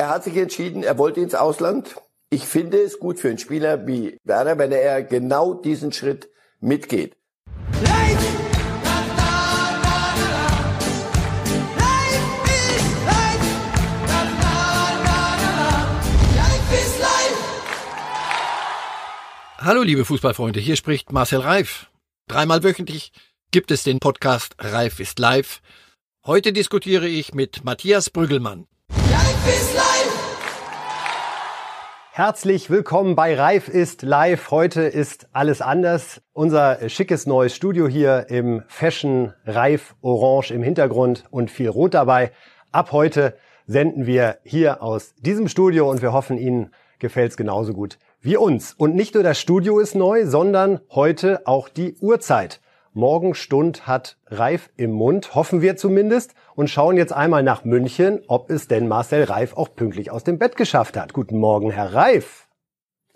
Er hat sich entschieden, er wollte ins Ausland. Ich finde es gut für einen Spieler wie Werner, wenn er genau diesen Schritt mitgeht. Hallo liebe Fußballfreunde, hier spricht Marcel Reif. Dreimal wöchentlich gibt es den Podcast Reif ist live. Heute diskutiere ich mit Matthias Brüggelmann. Reif ist live! Herzlich willkommen bei Reif ist live. Heute ist alles anders. Unser schickes neues Studio hier im Fashion Reif Orange im Hintergrund und viel Rot dabei. Ab heute senden wir hier aus diesem Studio und wir hoffen, Ihnen gefällt's genauso gut wie uns. Und nicht nur das Studio ist neu, sondern heute auch die Uhrzeit. Morgenstund hat Reif im Mund, hoffen wir zumindest, und schauen jetzt einmal nach München, ob es denn Marcel Reif auch pünktlich aus dem Bett geschafft hat. Guten Morgen, Herr Reif.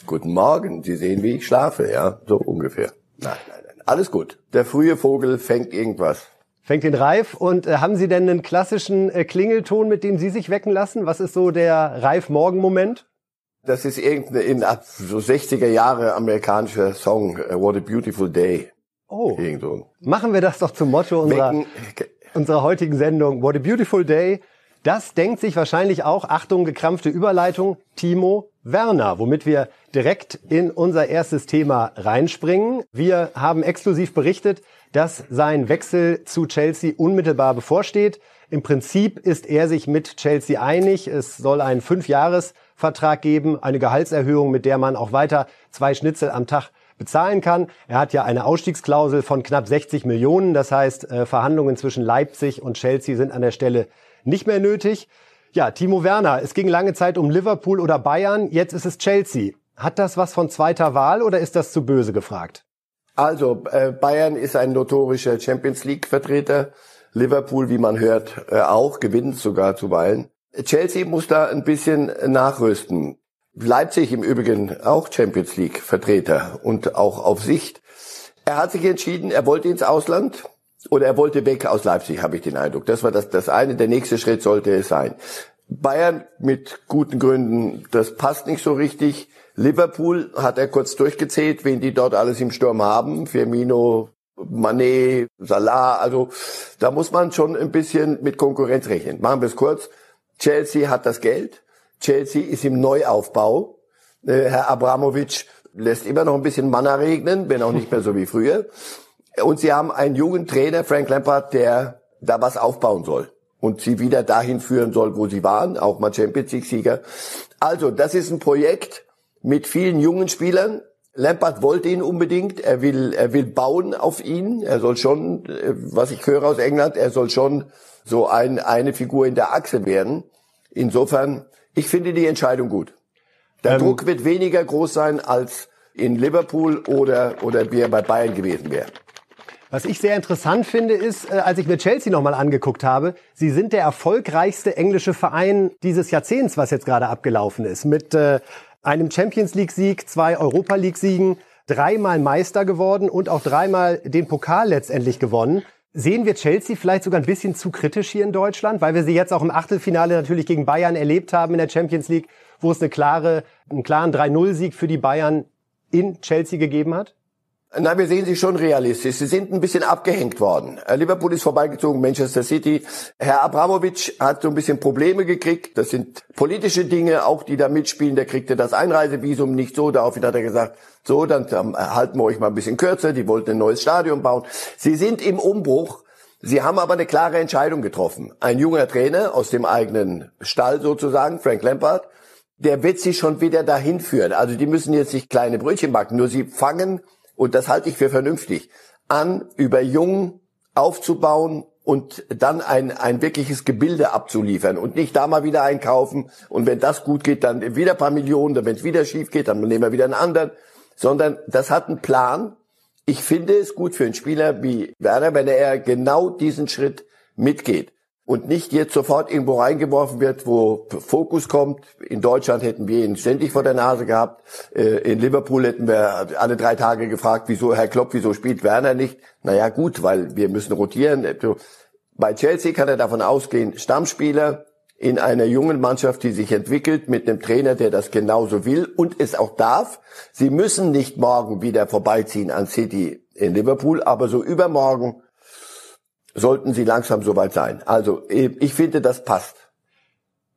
Guten Morgen. Sie sehen, wie ich schlafe, ja, so ungefähr. Nein, nein, nein. Alles gut. Der frühe Vogel fängt irgendwas. Fängt den Reif. Und äh, haben Sie denn einen klassischen äh, Klingelton, mit dem Sie sich wecken lassen? Was ist so der Reif-Morgen-Moment? Das ist irgendein in so 60er Jahre amerikanischer Song, uh, What a Beautiful Day. Oh. Irgendwo. Machen wir das doch zum Motto unserer, unserer heutigen Sendung. What a Beautiful Day. Das denkt sich wahrscheinlich auch, Achtung, gekrampfte Überleitung, Timo Werner, womit wir direkt in unser erstes Thema reinspringen. Wir haben exklusiv berichtet, dass sein Wechsel zu Chelsea unmittelbar bevorsteht. Im Prinzip ist er sich mit Chelsea einig. Es soll ein Fünfjahres Vertrag geben, eine Gehaltserhöhung, mit der man auch weiter zwei Schnitzel am Tag bezahlen kann. Er hat ja eine Ausstiegsklausel von knapp 60 Millionen. Das heißt, äh, Verhandlungen zwischen Leipzig und Chelsea sind an der Stelle nicht mehr nötig. Ja, Timo Werner, es ging lange Zeit um Liverpool oder Bayern, jetzt ist es Chelsea. Hat das was von zweiter Wahl oder ist das zu böse gefragt? Also, äh, Bayern ist ein notorischer Champions League Vertreter. Liverpool, wie man hört, äh, auch, gewinnt sogar zuweilen. Chelsea muss da ein bisschen nachrüsten. Leipzig im Übrigen auch Champions League Vertreter und auch auf Sicht. Er hat sich entschieden, er wollte ins Ausland oder er wollte weg aus Leipzig, habe ich den Eindruck. Das war das, das eine. Der nächste Schritt sollte es sein. Bayern mit guten Gründen, das passt nicht so richtig. Liverpool hat er kurz durchgezählt, wen die dort alles im Sturm haben. Firmino, Manet, Salah. Also da muss man schon ein bisschen mit Konkurrenz rechnen. Machen wir es kurz. Chelsea hat das Geld. Chelsea ist im Neuaufbau. Äh, Herr Abramovic lässt immer noch ein bisschen Manna regnen, wenn auch nicht mehr so wie früher. Und sie haben einen jungen Trainer, Frank Lampard, der da was aufbauen soll und sie wieder dahin führen soll, wo sie waren, auch mal Champions League Sieger. Also, das ist ein Projekt mit vielen jungen Spielern. Lampard wollte ihn unbedingt. Er will, er will bauen auf ihn. Er soll schon, äh, was ich höre aus England, er soll schon so ein, eine Figur in der Achse werden. Insofern, ich finde die Entscheidung gut. Der ähm, Druck wird weniger groß sein als in Liverpool oder, oder wie er bei Bayern gewesen wäre. Was ich sehr interessant finde, ist, äh, als ich mir Chelsea nochmal angeguckt habe, sie sind der erfolgreichste englische Verein dieses Jahrzehnts, was jetzt gerade abgelaufen ist. Mit äh, einem Champions League-Sieg, zwei Europa League-Siegen, dreimal Meister geworden und auch dreimal den Pokal letztendlich gewonnen. Sehen wir Chelsea vielleicht sogar ein bisschen zu kritisch hier in Deutschland, weil wir sie jetzt auch im Achtelfinale natürlich gegen Bayern erlebt haben in der Champions League, wo es eine klare, einen klaren 3-0-Sieg für die Bayern in Chelsea gegeben hat? Na, wir sehen sie schon realistisch. Sie sind ein bisschen abgehängt worden. Äh, Liverpool ist vorbeigezogen, Manchester City. Herr Abramovic hat so ein bisschen Probleme gekriegt. Das sind politische Dinge, auch die da mitspielen. Der kriegte das Einreisevisum nicht so. Daraufhin hat er gesagt, so, dann halten wir euch mal ein bisschen kürzer. Die wollten ein neues Stadion bauen. Sie sind im Umbruch. Sie haben aber eine klare Entscheidung getroffen. Ein junger Trainer aus dem eigenen Stall sozusagen, Frank Lampard, der wird sie schon wieder dahin führen. Also die müssen jetzt nicht kleine Brötchen backen, nur sie fangen und das halte ich für vernünftig, an, über Jungen aufzubauen und dann ein, ein wirkliches Gebilde abzuliefern und nicht da mal wieder einkaufen. Und wenn das gut geht, dann wieder ein paar Millionen, dann wenn es wieder schief geht, dann nehmen wir wieder einen anderen, sondern das hat einen Plan. Ich finde es gut für einen Spieler wie Werner, wenn er genau diesen Schritt mitgeht und nicht jetzt sofort irgendwo reingeworfen wird, wo Fokus kommt. In Deutschland hätten wir ihn ständig vor der Nase gehabt. Äh, in Liverpool hätten wir alle drei Tage gefragt, wieso Herr Klopp, wieso spielt Werner nicht? Naja gut, weil wir müssen rotieren. Bei Chelsea kann er davon ausgehen, Stammspieler, in einer jungen Mannschaft, die sich entwickelt, mit einem Trainer, der das genauso will und es auch darf. Sie müssen nicht morgen wieder vorbeiziehen an City in Liverpool, aber so übermorgen sollten sie langsam soweit sein. Also ich finde, das passt.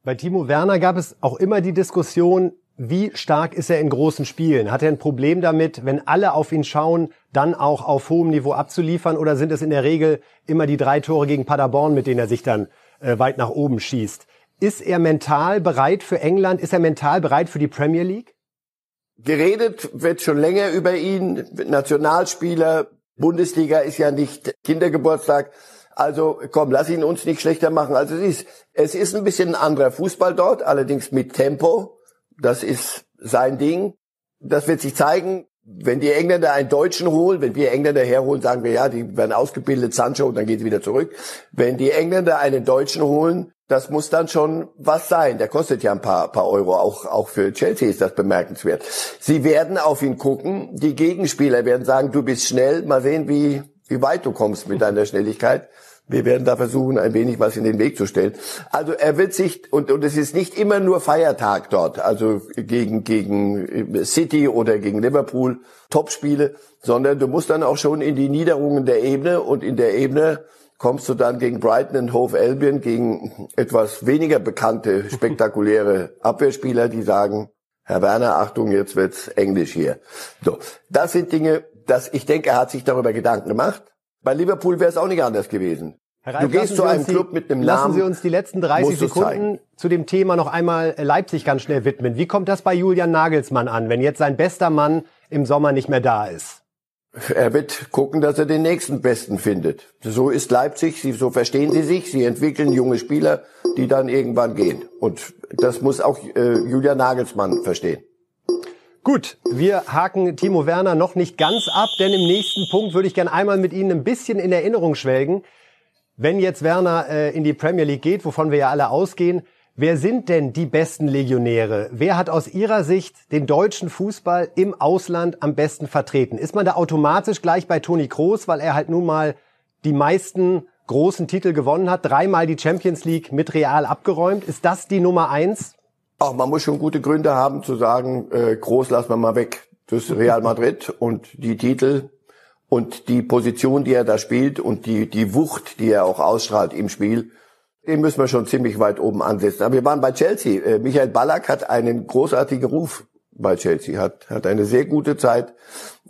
Bei Timo Werner gab es auch immer die Diskussion, wie stark ist er in großen Spielen? Hat er ein Problem damit, wenn alle auf ihn schauen, dann auch auf hohem Niveau abzuliefern? Oder sind es in der Regel immer die drei Tore gegen Paderborn, mit denen er sich dann äh, weit nach oben schießt? Ist er mental bereit für England? Ist er mental bereit für die Premier League? Geredet wird schon länger über ihn. Nationalspieler, Bundesliga ist ja nicht Kindergeburtstag. Also komm, lass ihn uns nicht schlechter machen. Also es ist, es ist ein bisschen ein anderer Fußball dort, allerdings mit Tempo. Das ist sein Ding. Das wird sich zeigen. Wenn die Engländer einen Deutschen holen, wenn wir Engländer herholen, sagen wir ja, die werden ausgebildet, Sancho, und dann geht sie wieder zurück. Wenn die Engländer einen Deutschen holen, das muss dann schon was sein. Der kostet ja ein paar, paar Euro. Auch, auch für Chelsea ist das bemerkenswert. Sie werden auf ihn gucken. Die Gegenspieler werden sagen, du bist schnell. Mal sehen, wie, wie weit du kommst mit deiner Schnelligkeit. Wir werden da versuchen, ein wenig was in den Weg zu stellen. Also er wird sich, und, und es ist nicht immer nur Feiertag dort, also gegen, gegen City oder gegen Liverpool, Topspiele, sondern du musst dann auch schon in die Niederungen der Ebene und in der Ebene kommst du dann gegen Brighton und Hove Albion, gegen etwas weniger bekannte, spektakuläre Abwehrspieler, die sagen, Herr Werner, Achtung, jetzt wird's Englisch hier. So, das sind Dinge, dass ich denke, er hat sich darüber Gedanken gemacht. Bei Liverpool wäre es auch nicht anders gewesen. Herr Reif, du gehst zu einem Club mit einem Namen. Lassen Sie uns die letzten 30 Sekunden zu dem Thema noch einmal Leipzig ganz schnell widmen. Wie kommt das bei Julian Nagelsmann an, wenn jetzt sein bester Mann im Sommer nicht mehr da ist? Er wird gucken, dass er den nächsten Besten findet. So ist Leipzig, so verstehen sie sich, sie entwickeln junge Spieler, die dann irgendwann gehen. Und das muss auch äh, Julian Nagelsmann verstehen. Gut, wir haken Timo Werner noch nicht ganz ab, denn im nächsten Punkt würde ich gerne einmal mit Ihnen ein bisschen in Erinnerung schwelgen. Wenn jetzt Werner äh, in die Premier League geht, wovon wir ja alle ausgehen, wer sind denn die besten Legionäre? Wer hat aus Ihrer Sicht den deutschen Fußball im Ausland am besten vertreten? Ist man da automatisch gleich bei Toni Kroos, weil er halt nun mal die meisten großen Titel gewonnen hat, dreimal die Champions League mit Real abgeräumt? Ist das die Nummer eins? Auch man muss schon gute Gründe haben zu sagen, äh, groß lassen wir mal weg. Das Real Madrid und die Titel und die Position, die er da spielt und die, die Wucht, die er auch ausstrahlt im Spiel, den müssen wir schon ziemlich weit oben ansetzen. Aber wir waren bei Chelsea. Äh, Michael Ballack hat einen großartigen Ruf bei Chelsea, hat, hat eine sehr gute Zeit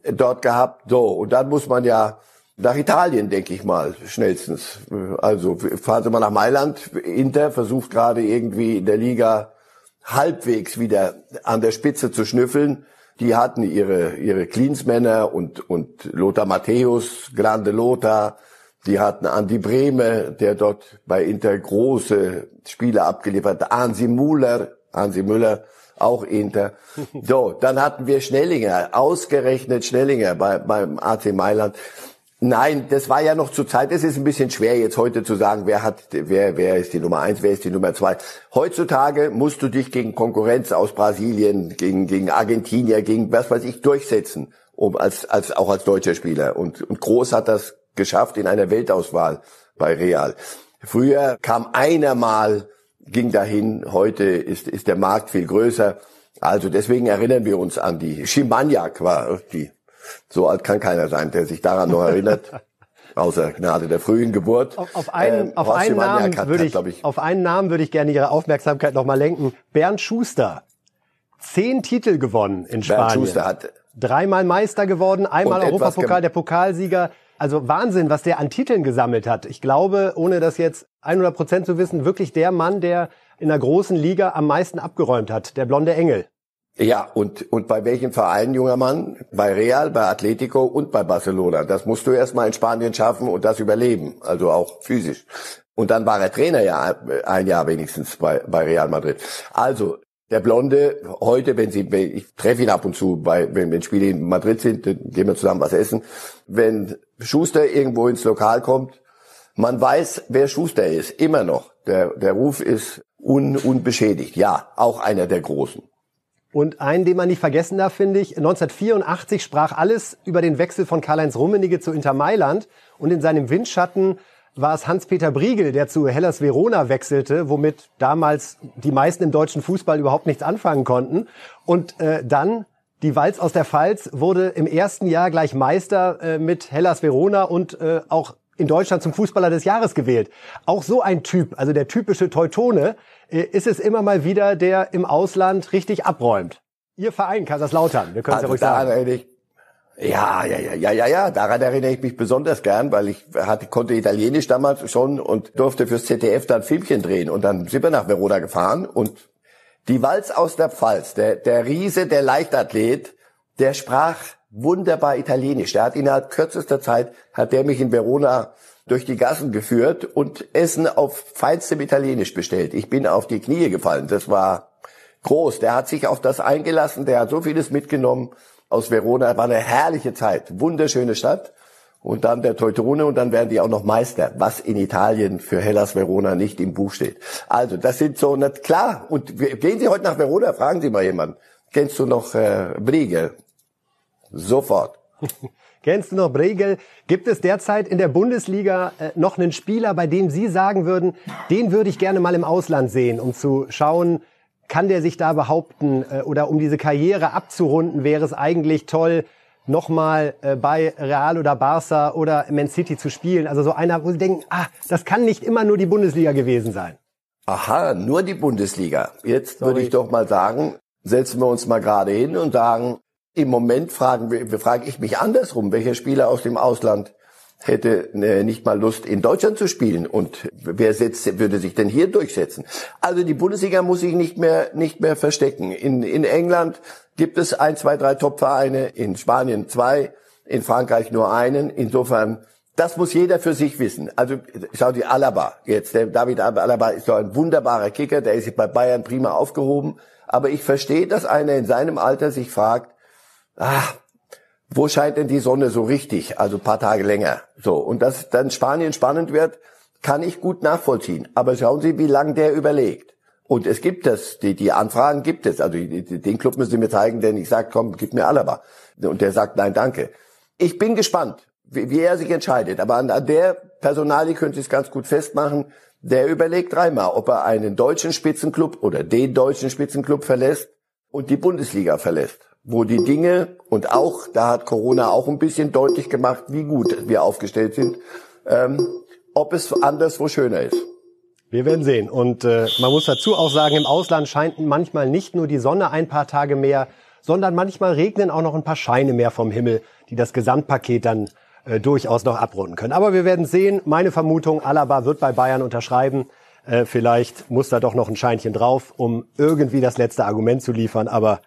dort gehabt. So, und dann muss man ja nach Italien, denke ich mal, schnellstens. Also fahren Sie mal nach Mailand. Inter versucht gerade irgendwie in der Liga halbwegs wieder an der Spitze zu schnüffeln. Die hatten ihre, ihre Cleansmänner und, und Lothar Matthäus, Grande Lothar. Die hatten Andi Brehme, der dort bei Inter große Spiele abgeliefert hat. Ansi Müller, Ansi Müller, auch Inter. So, dann hatten wir Schnellinger, ausgerechnet Schnellinger bei, beim AC Mailand. Nein, das war ja noch zur Zeit. Es ist ein bisschen schwer jetzt heute zu sagen, wer hat, wer, wer ist die Nummer eins, wer ist die Nummer zwei. Heutzutage musst du dich gegen Konkurrenz aus Brasilien, gegen, gegen Argentinier, gegen was weiß ich durchsetzen, um als, als, auch als deutscher Spieler. Und, und Groß hat das geschafft in einer Weltauswahl bei Real. Früher kam einer mal, ging dahin. Heute ist, ist der Markt viel größer. Also deswegen erinnern wir uns an die Schimaniak war die so alt kann keiner sein, der sich daran noch erinnert. Außer Gnade der frühen Geburt. Auf, auf einen, ähm, auf einen Namen würde ich, ich, auf einen Namen würde ich gerne Ihre Aufmerksamkeit nochmal lenken. Bernd Schuster. Zehn Titel gewonnen in Spanien. Bernd Schuster hat dreimal Meister geworden, einmal Europapokal, der Pokalsieger. Also Wahnsinn, was der an Titeln gesammelt hat. Ich glaube, ohne das jetzt 100 Prozent zu wissen, wirklich der Mann, der in der großen Liga am meisten abgeräumt hat. Der blonde Engel. Ja, und, und bei welchem Verein, junger Mann? Bei Real, bei Atletico und bei Barcelona. Das musst du erstmal in Spanien schaffen und das überleben, also auch physisch. Und dann war er Trainer ja ein Jahr wenigstens bei, bei Real Madrid. Also, der Blonde, heute, wenn Sie, ich treffe ihn ab und zu, bei, wenn, wenn Spiele in Madrid sind, dann gehen wir zusammen was essen. Wenn Schuster irgendwo ins Lokal kommt, man weiß, wer Schuster ist, immer noch. Der, der Ruf ist un, unbeschädigt. Ja, auch einer der Großen. Und einen, den man nicht vergessen darf, finde ich, 1984 sprach alles über den Wechsel von Karl-Heinz Rummenigge zu Inter Mailand und in seinem Windschatten war es Hans-Peter Briegel, der zu Hellas Verona wechselte, womit damals die meisten im deutschen Fußball überhaupt nichts anfangen konnten. Und äh, dann die Walz aus der Pfalz wurde im ersten Jahr gleich Meister äh, mit Hellas Verona und äh, auch in Deutschland zum Fußballer des Jahres gewählt. Auch so ein Typ, also der typische Teutone, äh, ist es immer mal wieder, der im Ausland richtig abräumt. Ihr Verein, Kaiserslautern, wir können es also ja ruhig sagen. Ja, ja, ja, ja, ja, ja, daran erinnere ich mich besonders gern, weil ich hatte, konnte Italienisch damals schon und durfte fürs ZDF dann Filmchen drehen und dann sind wir nach Verona gefahren und die Walz aus der Pfalz, der, der Riese, der Leichtathlet, der sprach wunderbar Italienisch. Der hat innerhalb kürzester Zeit, hat der mich in Verona durch die Gassen geführt und Essen auf feinstem Italienisch bestellt. Ich bin auf die Knie gefallen. Das war groß. Der hat sich auf das eingelassen. Der hat so vieles mitgenommen aus Verona. War eine herrliche Zeit. Wunderschöne Stadt. Und dann der Teutrone und dann werden die auch noch Meister, was in Italien für Hellas Verona nicht im Buch steht. Also das sind so, nicht klar. Und gehen Sie heute nach Verona, fragen Sie mal jemanden. Kennst du noch äh, Briegel? Sofort. Kennst du noch Bregel? Gibt es derzeit in der Bundesliga äh, noch einen Spieler, bei dem Sie sagen würden, den würde ich gerne mal im Ausland sehen, um zu schauen, kann der sich da behaupten äh, oder um diese Karriere abzurunden, wäre es eigentlich toll, nochmal äh, bei Real oder Barca oder Man City zu spielen. Also so einer, wo Sie denken, ah, das kann nicht immer nur die Bundesliga gewesen sein. Aha, nur die Bundesliga. Jetzt Sorry. würde ich doch mal sagen, setzen wir uns mal gerade hin und sagen, im Moment fragen wir, frage ich mich andersrum, welcher Spieler aus dem Ausland hätte äh, nicht mal Lust, in Deutschland zu spielen und wer setzt, würde sich denn hier durchsetzen? Also die Bundesliga muss sich nicht mehr nicht mehr verstecken. In, in England gibt es ein, zwei, drei Top-Vereine, in Spanien zwei, in Frankreich nur einen. Insofern, das muss jeder für sich wissen. Also schau die Alaba jetzt. Der David Alaba ist doch ein wunderbarer Kicker, der ist bei Bayern prima aufgehoben. Aber ich verstehe, dass einer in seinem Alter sich fragt, ah, wo scheint denn die Sonne so richtig? Also paar Tage länger. So. Und dass dann Spanien spannend wird, kann ich gut nachvollziehen. Aber schauen Sie, wie lange der überlegt. Und es gibt das, die, die Anfragen gibt es. Also den Club müssen Sie mir zeigen, denn ich sage, komm, gib mir Alaba. Und der sagt, nein, danke. Ich bin gespannt, wie, wie er sich entscheidet. Aber an, an der Personalie könnte ich es ganz gut festmachen. Der überlegt dreimal, ob er einen deutschen Spitzenclub oder den deutschen Spitzenclub verlässt und die Bundesliga verlässt wo die Dinge und auch, da hat Corona auch ein bisschen deutlich gemacht, wie gut wir aufgestellt sind, ähm, ob es anderswo schöner ist. Wir werden sehen. Und äh, man muss dazu auch sagen, im Ausland scheint manchmal nicht nur die Sonne ein paar Tage mehr, sondern manchmal regnen auch noch ein paar Scheine mehr vom Himmel, die das Gesamtpaket dann äh, durchaus noch abrunden können. Aber wir werden sehen. Meine Vermutung, Alaba wird bei Bayern unterschreiben. Äh, vielleicht muss da doch noch ein Scheinchen drauf, um irgendwie das letzte Argument zu liefern. Aber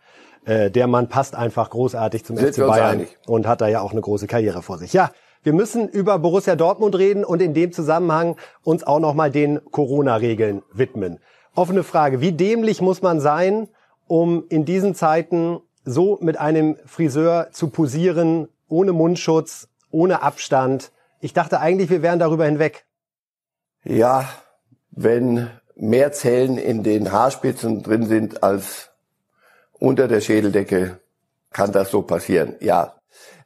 äh, der Mann passt einfach großartig zum Sind FC Bayern und hat da ja auch eine große Karriere vor sich. Ja, wir müssen über Borussia Dortmund reden und in dem Zusammenhang uns auch nochmal den Corona-Regeln widmen. Offene Frage, wie dämlich muss man sein, um in diesen Zeiten so mit einem Friseur zu posieren, ohne Mundschutz, ohne Abstand? Ich dachte eigentlich, wir wären darüber hinweg. Ja, wenn mehr Zellen in den Haarspitzen drin sind als unter der Schädeldecke kann das so passieren. Ja.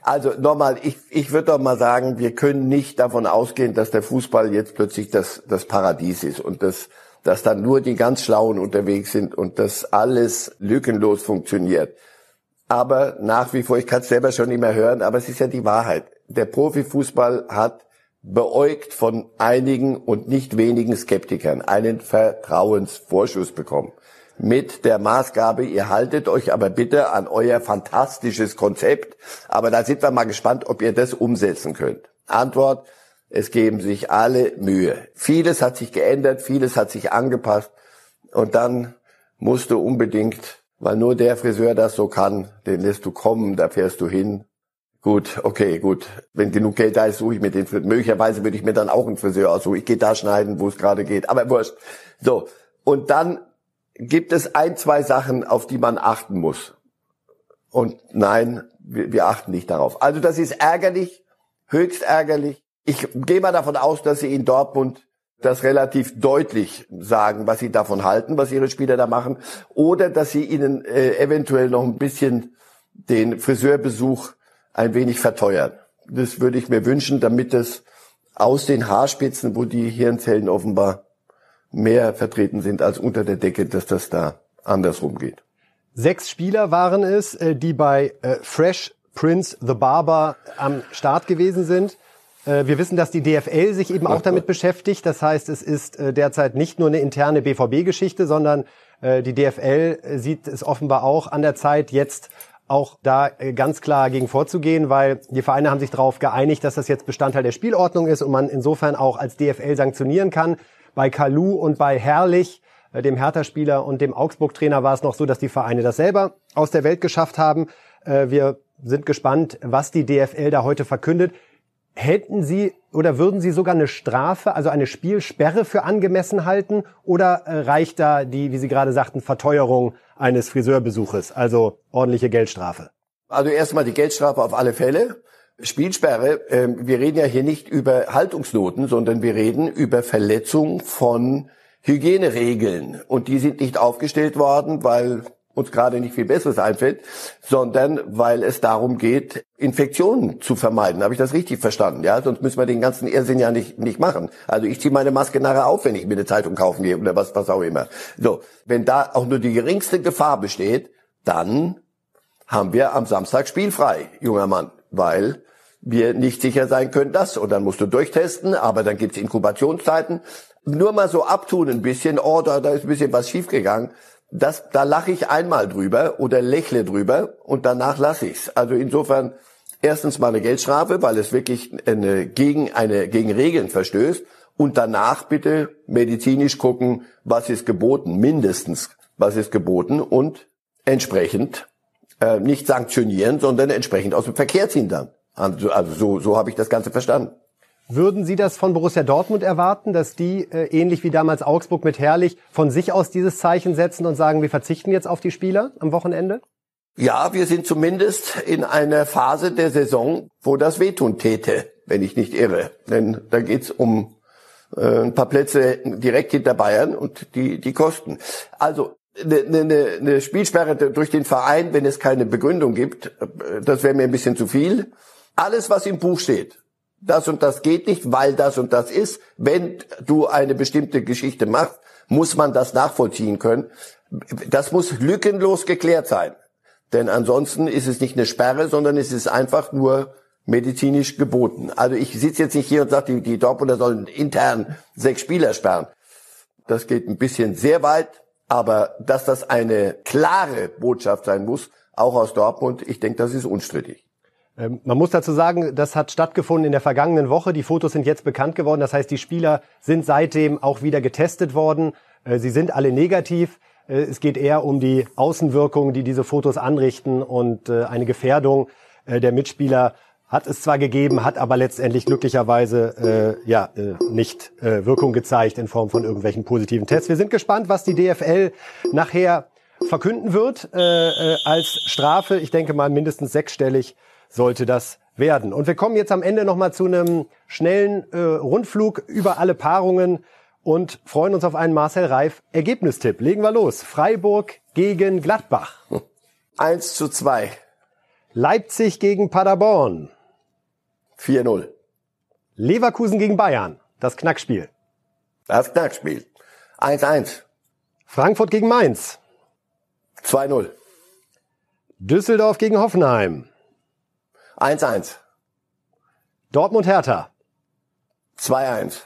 Also nochmal, ich, ich würde doch mal sagen, wir können nicht davon ausgehen, dass der Fußball jetzt plötzlich das, das Paradies ist und dass, dass dann nur die ganz Schlauen unterwegs sind und dass alles lückenlos funktioniert. Aber nach wie vor, ich kann es selber schon nicht mehr hören, aber es ist ja die Wahrheit. Der Profifußball hat beäugt von einigen und nicht wenigen Skeptikern einen Vertrauensvorschuss bekommen mit der Maßgabe, ihr haltet euch aber bitte an euer fantastisches Konzept. Aber da sind wir mal gespannt, ob ihr das umsetzen könnt. Antwort, es geben sich alle Mühe. Vieles hat sich geändert, vieles hat sich angepasst. Und dann musst du unbedingt, weil nur der Friseur das so kann, den lässt du kommen, da fährst du hin. Gut, okay, gut. Wenn genug Geld da ist, suche ich mir den Friseur. Möglicherweise würde ich mir dann auch einen Friseur aussuchen. Ich gehe da schneiden, wo es gerade geht. Aber wurscht. So. Und dann gibt es ein, zwei Sachen, auf die man achten muss. Und nein, wir, wir achten nicht darauf. Also das ist ärgerlich, höchst ärgerlich. Ich gehe mal davon aus, dass sie in Dortmund das relativ deutlich sagen, was sie davon halten, was ihre Spieler da machen, oder dass sie ihnen äh, eventuell noch ein bisschen den Friseurbesuch ein wenig verteuern. Das würde ich mir wünschen, damit es aus den Haarspitzen, wo die Hirnzellen offenbar mehr vertreten sind als unter der Decke, dass das da andersrum geht. Sechs Spieler waren es, äh, die bei äh, Fresh Prince the Barber am Start gewesen sind. Äh, wir wissen, dass die DFL sich eben auch damit beschäftigt. Das heißt, es ist derzeit nicht nur eine interne BVB-Geschichte, sondern die DFL sieht es offenbar auch an der Zeit, jetzt auch da ganz klar gegen vorzugehen, weil die Vereine haben sich darauf geeinigt, dass das jetzt Bestandteil der Spielordnung ist und man insofern auch als DFL sanktionieren kann. Bei Kalu und bei Herrlich, äh, dem Hertha-Spieler und dem Augsburg-Trainer war es noch so, dass die Vereine das selber aus der Welt geschafft haben. Äh, wir sind gespannt, was die DFL da heute verkündet. Hätten Sie oder würden Sie sogar eine Strafe, also eine Spielsperre für angemessen halten? Oder äh, reicht da die, wie Sie gerade sagten, Verteuerung eines Friseurbesuches, also ordentliche Geldstrafe? Also erstmal die Geldstrafe auf alle Fälle. Spielsperre, äh, wir reden ja hier nicht über Haltungsnoten, sondern wir reden über Verletzung von Hygieneregeln. Und die sind nicht aufgestellt worden, weil uns gerade nicht viel Besseres einfällt, sondern weil es darum geht, Infektionen zu vermeiden. Habe ich das richtig verstanden? Ja, sonst müssen wir den ganzen Irrsinn ja nicht, nicht machen. Also ich ziehe meine Maske nachher auf, wenn ich mir eine Zeitung kaufen gehe oder was, was auch immer. So, wenn da auch nur die geringste Gefahr besteht, dann haben wir am Samstag spielfrei, junger Mann, weil wir nicht sicher sein können, dass. Und dann musst du durchtesten, aber dann gibt's Inkubationszeiten. Nur mal so abtun ein bisschen, oh, da, da ist ein bisschen was schiefgegangen. Das, da lache ich einmal drüber oder lächle drüber und danach lasse ich's. Also insofern erstens mal eine Geldstrafe, weil es wirklich eine, gegen eine gegen Regeln verstößt und danach bitte medizinisch gucken, was ist geboten, mindestens was ist geboten und entsprechend äh, nicht sanktionieren, sondern entsprechend aus dem Verkehr ziehen dann. Also, also so, so habe ich das Ganze verstanden. Würden Sie das von Borussia Dortmund erwarten, dass die, äh, ähnlich wie damals Augsburg mit Herrlich, von sich aus dieses Zeichen setzen und sagen, wir verzichten jetzt auf die Spieler am Wochenende? Ja, wir sind zumindest in einer Phase der Saison, wo das wehtun täte, wenn ich nicht irre. Denn da geht's um äh, ein paar Plätze direkt hinter Bayern und die, die Kosten. Also eine, eine, eine Spielsperre durch den Verein, wenn es keine Begründung gibt, äh, das wäre mir ein bisschen zu viel. Alles, was im Buch steht, das und das geht nicht, weil das und das ist. Wenn du eine bestimmte Geschichte machst, muss man das nachvollziehen können. Das muss lückenlos geklärt sein. Denn ansonsten ist es nicht eine Sperre, sondern es ist einfach nur medizinisch geboten. Also ich sitze jetzt nicht hier und sage, die, die Dortmunder sollen intern sechs Spieler sperren. Das geht ein bisschen sehr weit, aber dass das eine klare Botschaft sein muss, auch aus Dortmund, ich denke, das ist unstrittig. Ähm, man muss dazu sagen, das hat stattgefunden in der vergangenen Woche. Die Fotos sind jetzt bekannt geworden. Das heißt, die Spieler sind seitdem auch wieder getestet worden. Äh, sie sind alle negativ. Äh, es geht eher um die Außenwirkung, die diese Fotos anrichten und äh, eine Gefährdung der Mitspieler hat es zwar gegeben, hat aber letztendlich glücklicherweise äh, ja äh, nicht äh, Wirkung gezeigt in Form von irgendwelchen positiven Tests. Wir sind gespannt, was die DFL nachher verkünden wird äh, äh, als Strafe. Ich denke mal mindestens sechsstellig sollte das werden. Und wir kommen jetzt am Ende nochmal zu einem schnellen äh, Rundflug über alle Paarungen und freuen uns auf einen Marcel Reif Ergebnistipp. Legen wir los. Freiburg gegen Gladbach. 1 zu 2. Leipzig gegen Paderborn. 4-0. Leverkusen gegen Bayern. Das Knackspiel. Das Knackspiel. 1-1. Frankfurt gegen Mainz. 2-0. Düsseldorf gegen Hoffenheim. 1-1. Dortmund Hertha. 2-1.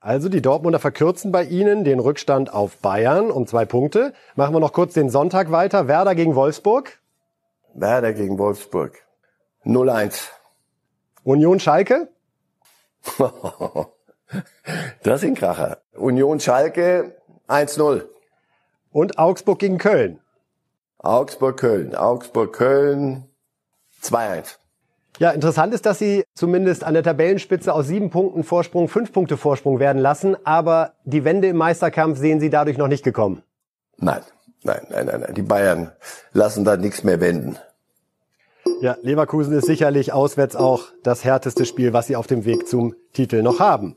Also die Dortmunder verkürzen bei Ihnen den Rückstand auf Bayern um zwei Punkte. Machen wir noch kurz den Sonntag weiter. Werder gegen Wolfsburg. Werder gegen Wolfsburg. 0-1. Union Schalke. das sind Kracher. Union Schalke 1-0. Und Augsburg gegen Köln. Augsburg Köln. Augsburg Köln 2-1. Ja, interessant ist, dass sie zumindest an der Tabellenspitze aus sieben Punkten Vorsprung fünf Punkte Vorsprung werden lassen, aber die Wende im Meisterkampf sehen sie dadurch noch nicht gekommen. Nein, nein, nein, nein, nein. Die Bayern lassen da nichts mehr wenden. Ja, Leverkusen ist sicherlich auswärts auch das härteste Spiel, was sie auf dem Weg zum Titel noch haben.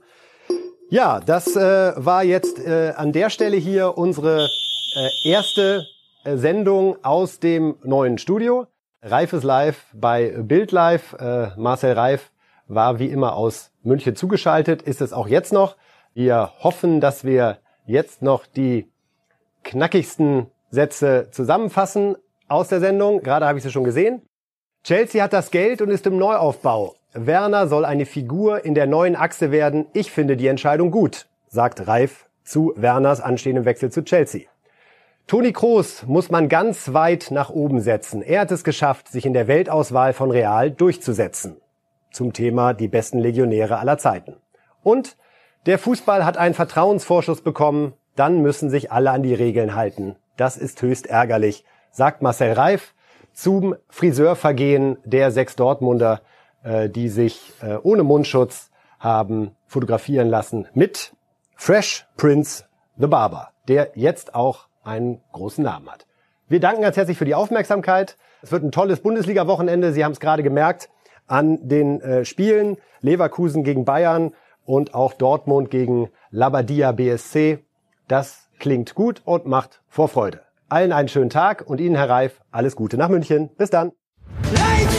Ja, das äh, war jetzt äh, an der Stelle hier unsere äh, erste äh, Sendung aus dem neuen Studio. Reif ist live bei Bild Live. Äh, Marcel Reif war wie immer aus München zugeschaltet, ist es auch jetzt noch. Wir hoffen, dass wir jetzt noch die knackigsten Sätze zusammenfassen aus der Sendung. Gerade habe ich sie schon gesehen. Chelsea hat das Geld und ist im Neuaufbau. Werner soll eine Figur in der neuen Achse werden. Ich finde die Entscheidung gut, sagt Reif zu Werners anstehendem Wechsel zu Chelsea. Toni Kroos muss man ganz weit nach oben setzen. Er hat es geschafft, sich in der Weltauswahl von Real durchzusetzen. Zum Thema die besten Legionäre aller Zeiten. Und der Fußball hat einen Vertrauensvorschuss bekommen. Dann müssen sich alle an die Regeln halten. Das ist höchst ärgerlich, sagt Marcel Reif zum Friseurvergehen der sechs Dortmunder, äh, die sich äh, ohne Mundschutz haben fotografieren lassen mit Fresh Prince the Barber, der jetzt auch einen großen Namen hat. Wir danken ganz herzlich für die Aufmerksamkeit. Es wird ein tolles Bundesliga-Wochenende. Sie haben es gerade gemerkt an den äh, Spielen. Leverkusen gegen Bayern und auch Dortmund gegen Labadia BSC. Das klingt gut und macht Vorfreude. Allen einen schönen Tag und Ihnen, Herr Reif, alles Gute nach München. Bis dann. Life!